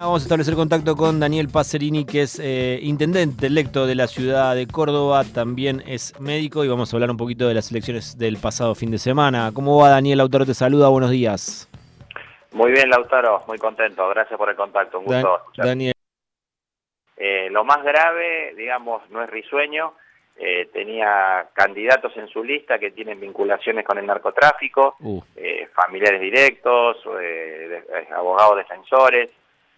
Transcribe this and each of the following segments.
Vamos a establecer contacto con Daniel Pacerini, que es eh, intendente electo de la ciudad de Córdoba, también es médico y vamos a hablar un poquito de las elecciones del pasado fin de semana. ¿Cómo va Daniel? Lautaro te saluda, buenos días. Muy bien, Lautaro, muy contento, gracias por el contacto, un gusto Dan Daniel. Eh, lo más grave, digamos, no es risueño, eh, tenía candidatos en su lista que tienen vinculaciones con el narcotráfico, Uh, eh, familiares directos, eh, de- abogados defensores,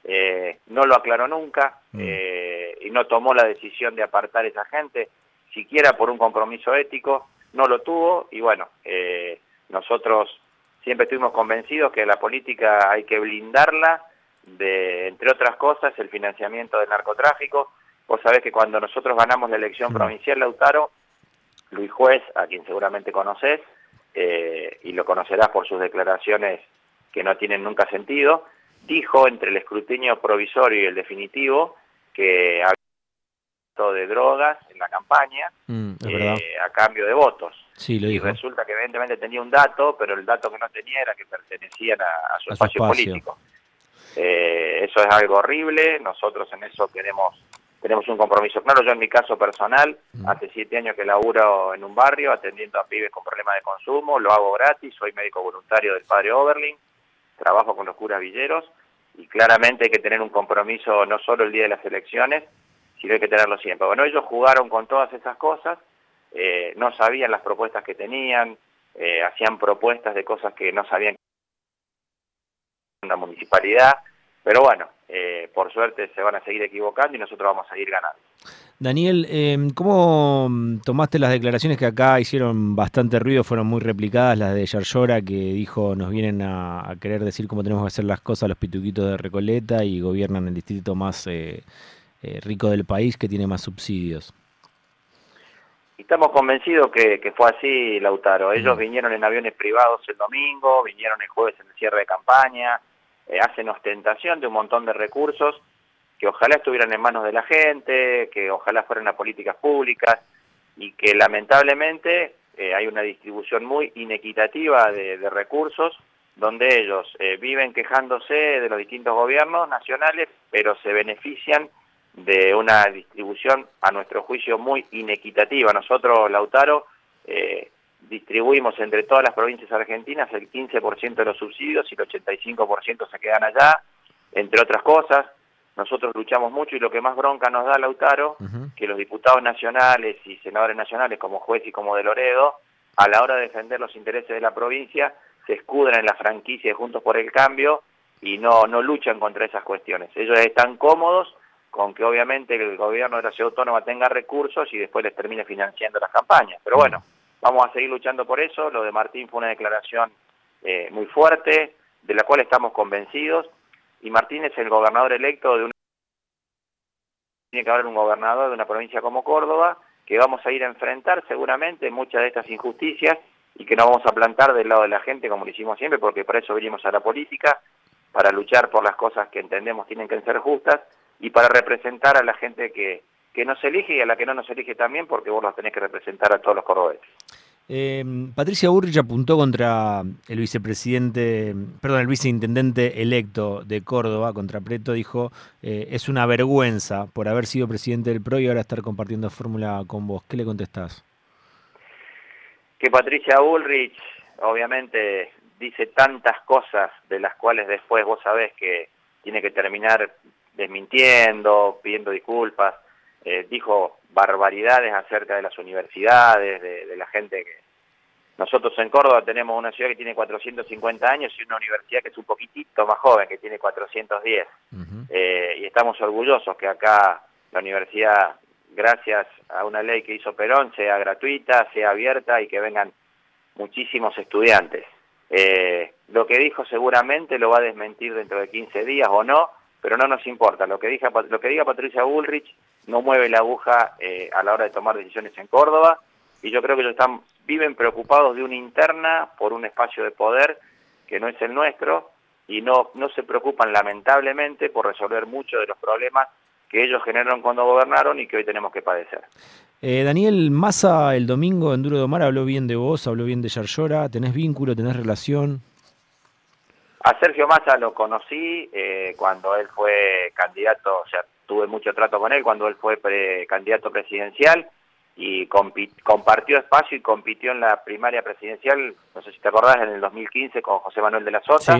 eh, no lo aclaró nunca Mm. eh, y no tomó la decisión de apartar a esa gente, siquiera por un compromiso ético, no lo tuvo y bueno, eh, nosotros siempre estuvimos convencidos que la política hay que blindarla de, entre otras cosas, el financiamiento del narcotráfico. Vos sabés que cuando nosotros ganamos la elección Mm. provincial, Lautaro, Luis Juez, a quien seguramente conoces, eh, y lo conocerás por sus declaraciones que no tienen nunca sentido, dijo entre el escrutinio provisorio y el definitivo que había de drogas en la campaña mm, eh, a cambio de votos. Sí, lo Y dijo. resulta que evidentemente tenía un dato, pero el dato que no tenía era que pertenecían a, a su A su espacio, espacio. político. Eh, eso es algo horrible, nosotros en eso queremos tenemos un compromiso claro. Yo en mi caso personal, Mm. hace siete años que laburo en un barrio atendiendo a pibes con problemas de consumo, lo hago gratis, soy médico voluntario del Padre Oberlin, trabajo con los curas villeros y claramente hay que tener un compromiso no solo el día de las elecciones, sino hay que tenerlo siempre. Bueno, ellos jugaron con todas esas cosas, eh, no sabían las propuestas que tenían, eh, hacían propuestas de cosas que no sabían la municipalidad, pero bueno, eh, por suerte se van a seguir equivocando y nosotros vamos a seguir ganando. Daniel, eh, ¿cómo mm, tomaste las declaraciones que acá hicieron bastante ruido, fueron muy replicadas, las de Yarlora, que dijo nos vienen a, a querer decir cómo tenemos que hacer las cosas los pituquitos de Recoleta y gobiernan el distrito más eh, eh, rico del país que tiene más subsidios? Estamos convencidos que, que fue así, Lautaro. Ellos Mm. vinieron en aviones privados el domingo, vinieron el jueves en el cierre de campaña, eh, hacen ostentación de un montón de recursos que ojalá estuvieran en manos de la gente, que ojalá fueran a políticas públicas y que lamentablemente eh, hay una distribución muy inequitativa de, recursos donde ellos eh, viven quejándose de los distintos gobiernos nacionales, pero se benefician de una distribución, a nuestro juicio, muy inequitativa. Nosotros, Lautaro, eh, distribuimos entre todas las provincias argentinas el 15% de los subsidios y el 85% se quedan allá, entre otras cosas. Nosotros luchamos mucho y lo que más bronca nos da, Lautaro, que los diputados nacionales y senadores nacionales como juez y como de Loredo, a la hora de defender los intereses de la provincia, se escudan en la franquicia de Juntos por el Cambio y no, no luchan contra esas cuestiones. Ellos están cómodos con que obviamente el gobierno de la ciudad autónoma tenga recursos y después les termine financiando las campañas. Pero bueno, vamos a seguir luchando por eso. Lo de Martín fue una declaración eh, muy fuerte, de la cual estamos convencidos, y Martín es el gobernador electo de una tiene que haber un gobernador de una provincia como Córdoba, que vamos a ir a enfrentar seguramente muchas de estas injusticias y que nos vamos a plantar del lado de la gente como lo hicimos siempre, porque por eso venimos a la política, para luchar por las cosas que entendemos tienen que ser justas y para representar a la gente que, que nos elige y a la que no nos elige también, porque vos los tenés que representar a todos los cordobeses. Eh, Patricia Burrich apuntó contra el vicepresidente, perdón, el viceintendente electo de Córdoba, contra Preto, dijo, eh, es una vergüenza por haber sido presidente del PRO y ahora estar compartiendo fórmula con vos. ¿Qué le contestás? que Patricia Ulrich obviamente dice tantas cosas de las cuales después vos sabés que tiene que terminar desmintiendo, pidiendo disculpas, eh, dijo barbaridades acerca de las universidades, de, de la gente que... Nosotros en Córdoba tenemos una ciudad que tiene 450 años y una universidad que es un poquitito más joven, que tiene 410. Ujú. Eh, y estamos orgullosos que acá la universidad, gracias a una ley que hizo Perón, sea gratuita, sea abierta y que vengan muchísimos estudiantes. Eh, lo que dijo seguramente lo va a desmentir dentro de 15 días o no, pero no nos importa. Lo que diga, lo que diga Patricia Bullrich no mueve la aguja eh, a la hora de tomar decisiones en Córdoba y yo creo que ellos están, viven preocupados de una interna por un espacio de poder que no es el nuestro y no, no se preocupan lamentablemente por resolver muchos de los problemas que ellos generaron cuando gobernaron y que hoy tenemos que padecer. Eh, Daniel Massa el domingo en Duro de Omar habló bien de vos, habló bien de Yarlora. ¿Tenés vínculo, tenés relación? A Sergio Massa lo conocí eh, cuando él fue candidato, o sea, tuve mucho trato con él cuando él fue candidato presidencial y compartió espacio y compitió en la primaria presidencial, no sé si te acordás, en el 2015 con José Manuel de la Sota.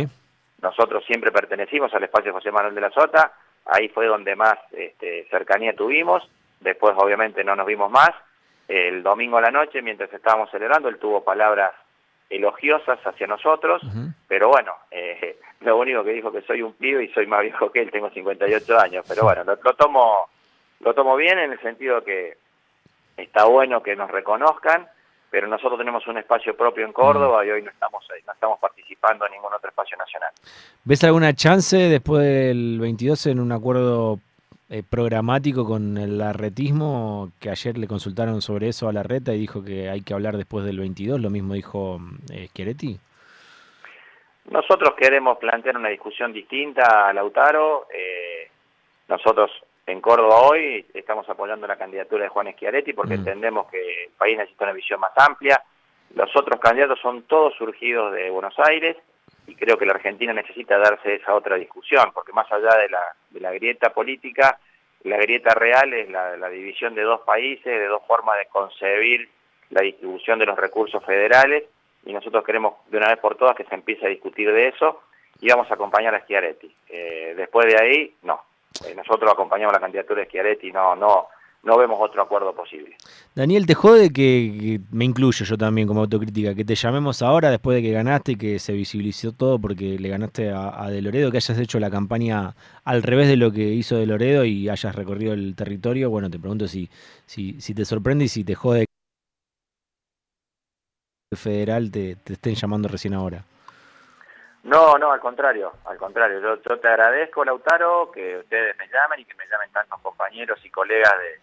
Nosotros siempre pertenecimos al espacio de José Manuel de la Sota, ahí fue donde más este, cercanía tuvimos, después obviamente no nos vimos más. El domingo a la noche, mientras estábamos celebrando, él tuvo palabras elogiosas hacia nosotros, pero bueno, eh, lo único que dijo que soy un pibe y soy más viejo que él, tengo 58 años, pero bueno, lo, tomo lo tomo bien en el sentido que está bueno que nos reconozcan, pero nosotros tenemos un espacio propio en Córdoba y hoy no estamos no estamos participando en ningún otro espacio nacional. ¿Ves alguna chance después del 22 en un acuerdo eh, programático con el arretismo, que ayer le consultaron sobre eso a la reta y dijo que hay que hablar después del 22, lo mismo dijo eh. Nosotros queremos plantear una discusión distinta a Lautaro. Eh, nosotros en Córdoba hoy estamos apoyando la candidatura de Juan Schiaretti porque mm. entendemos que el país necesita una visión más amplia. Los otros candidatos son todos surgidos de Buenos Aires y creo que la Argentina necesita darse esa otra discusión, porque más allá de la, de la grieta política, la grieta real es la, la división de dos países, de dos formas de concebir la distribución de los recursos federales, y nosotros queremos de una vez por todas que se empiece a discutir de eso, y vamos a acompañar a Schiaretti. Eh, después de ahí, no. Eh, nosotros acompañamos la candidatura de Schiaretti, no, no, no vemos otro acuerdo posible. Daniel, te jode que, me incluyo yo también como autocrítica, que te llamemos ahora después de que ganaste y que se visibilizó todo porque le ganaste a, Loredo, que hayas hecho la campaña al revés de lo que hizo De Loredo y hayas recorrido el territorio. Bueno, te pregunto si, si, si te sorprende y si te jode federal te, te estén llamando recién ahora. No, no, al contrario, al contrario. Yo, yo te agradezco, Lautaro, que ustedes me llamen y que me llamen tantos compañeros y colegas de,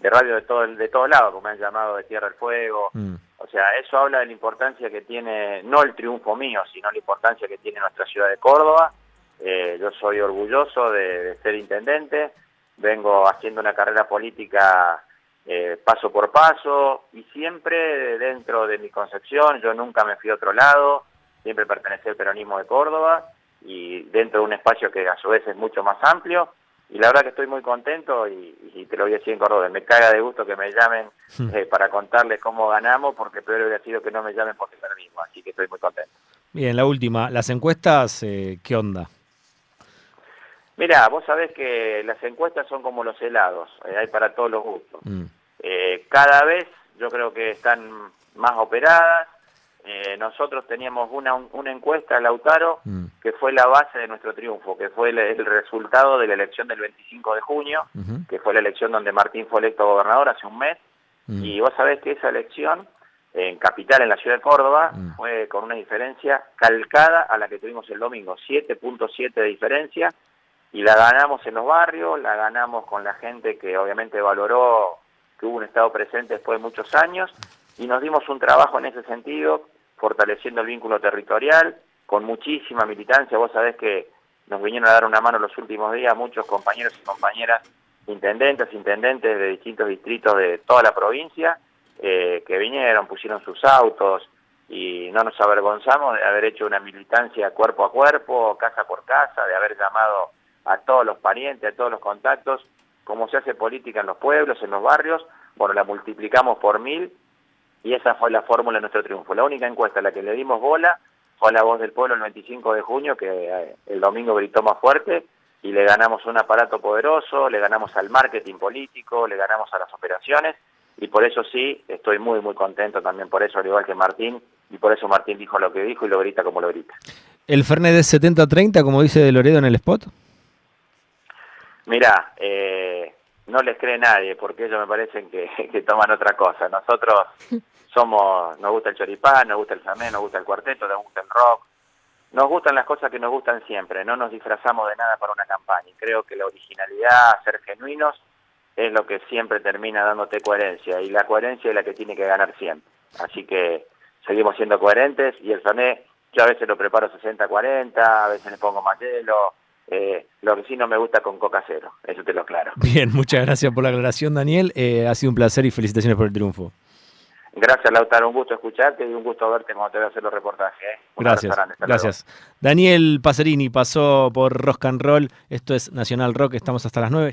de radio de todo de todos lados, como me han llamado de Tierra del Fuego. Mm. O sea, eso habla de la importancia que tiene, no el triunfo mío, sino la importancia que tiene nuestra ciudad de Córdoba. Eh, yo soy orgulloso de, ser intendente, vengo haciendo una carrera política eh, paso por paso y siempre dentro de mi concepción, yo nunca me fui a otro lado, siempre pertenecí al peronismo de Córdoba y dentro de un espacio que a su vez es mucho más amplio y la verdad que estoy muy contento y, te lo voy a decir en Córdoba, me caga de gusto que me llamen hmm. eh, para contarles cómo ganamos, porque peor hubiera sido que no me llamen porque perdimos, así que estoy muy contento. Bien, la última, las encuestas, eh, ¿qué onda? Mira, vos sabés que las encuestas son como los helados, eh, hay para todos los gustos. Hmm. cada vez yo creo que están más operadas, eh, nosotros teníamos una, una encuesta, Lautaro, mm. que fue la base de nuestro triunfo, que fue el, resultado de la elección del 25 de junio, que fue la elección donde Martín fue electo gobernador hace un mes, mm. y vos sabés que esa elección en capital, en la ciudad de Córdoba, mm. fue con una diferencia calcada a la que tuvimos el domingo, 7.7 de diferencia, y la ganamos en los barrios, la ganamos con la gente que obviamente valoró que hubo un Estado presente después de muchos años, y nos dimos un trabajo en ese sentido fortaleciendo el vínculo territorial, con muchísima militancia. Vos sabés que nos vinieron a dar una mano los últimos días muchos compañeros y compañeras, intendentes, intendentes de distintos distritos de toda la provincia, eh, que vinieron, pusieron sus autos y no nos avergonzamos de haber hecho una militancia cuerpo a cuerpo, casa por casa, de haber llamado a todos los parientes, a todos los contactos, como se hace política en los pueblos, en los barrios, bueno, la multiplicamos por mil y esa fue la fórmula de nuestro triunfo. La única encuesta a la que le dimos bola fue la voz del pueblo el 25 de junio, que eh, el domingo gritó más fuerte, y le ganamos un aparato poderoso, le ganamos al marketing político, le ganamos a las operaciones, y por eso sí, estoy muy, muy contento también por eso, al igual que Martín, y por eso Martín dijo lo que dijo y lo grita como lo grita. ¿El Fernet es 70-30, como dice de Loredo en el spot? Mirá, eh, no les cree nadie, porque ellos me parecen que, que toman otra cosa. Nosotros somos, nos gusta el choripán, nos gusta el samé, nos gusta el cuarteto, nos gusta el rock, nos gustan las cosas que nos gustan siempre, no nos disfrazamos de nada para una campaña. Y creo que la originalidad, ser genuinos, es lo que siempre termina dándote coherencia, y la coherencia es la que tiene que ganar siempre. Así que seguimos siendo coherentes, y el samé, yo a veces lo preparo 60-40, a veces le pongo más hielo, eh, lo que sí no me gusta con coca cero, eso te lo aclaro. Bien, muchas gracias por la aclaración, Daniel. Eh, ha sido un placer y felicitaciones por el triunfo. Gracias, Lautaro. Un gusto escucharte y un gusto verte cuando te voy a hacer los reportajes. ¿eh? Gracias. Gracias. Daniel Pacerini pasó por Rock and Roll. Esto es Nacional Rock. Estamos hasta las 9.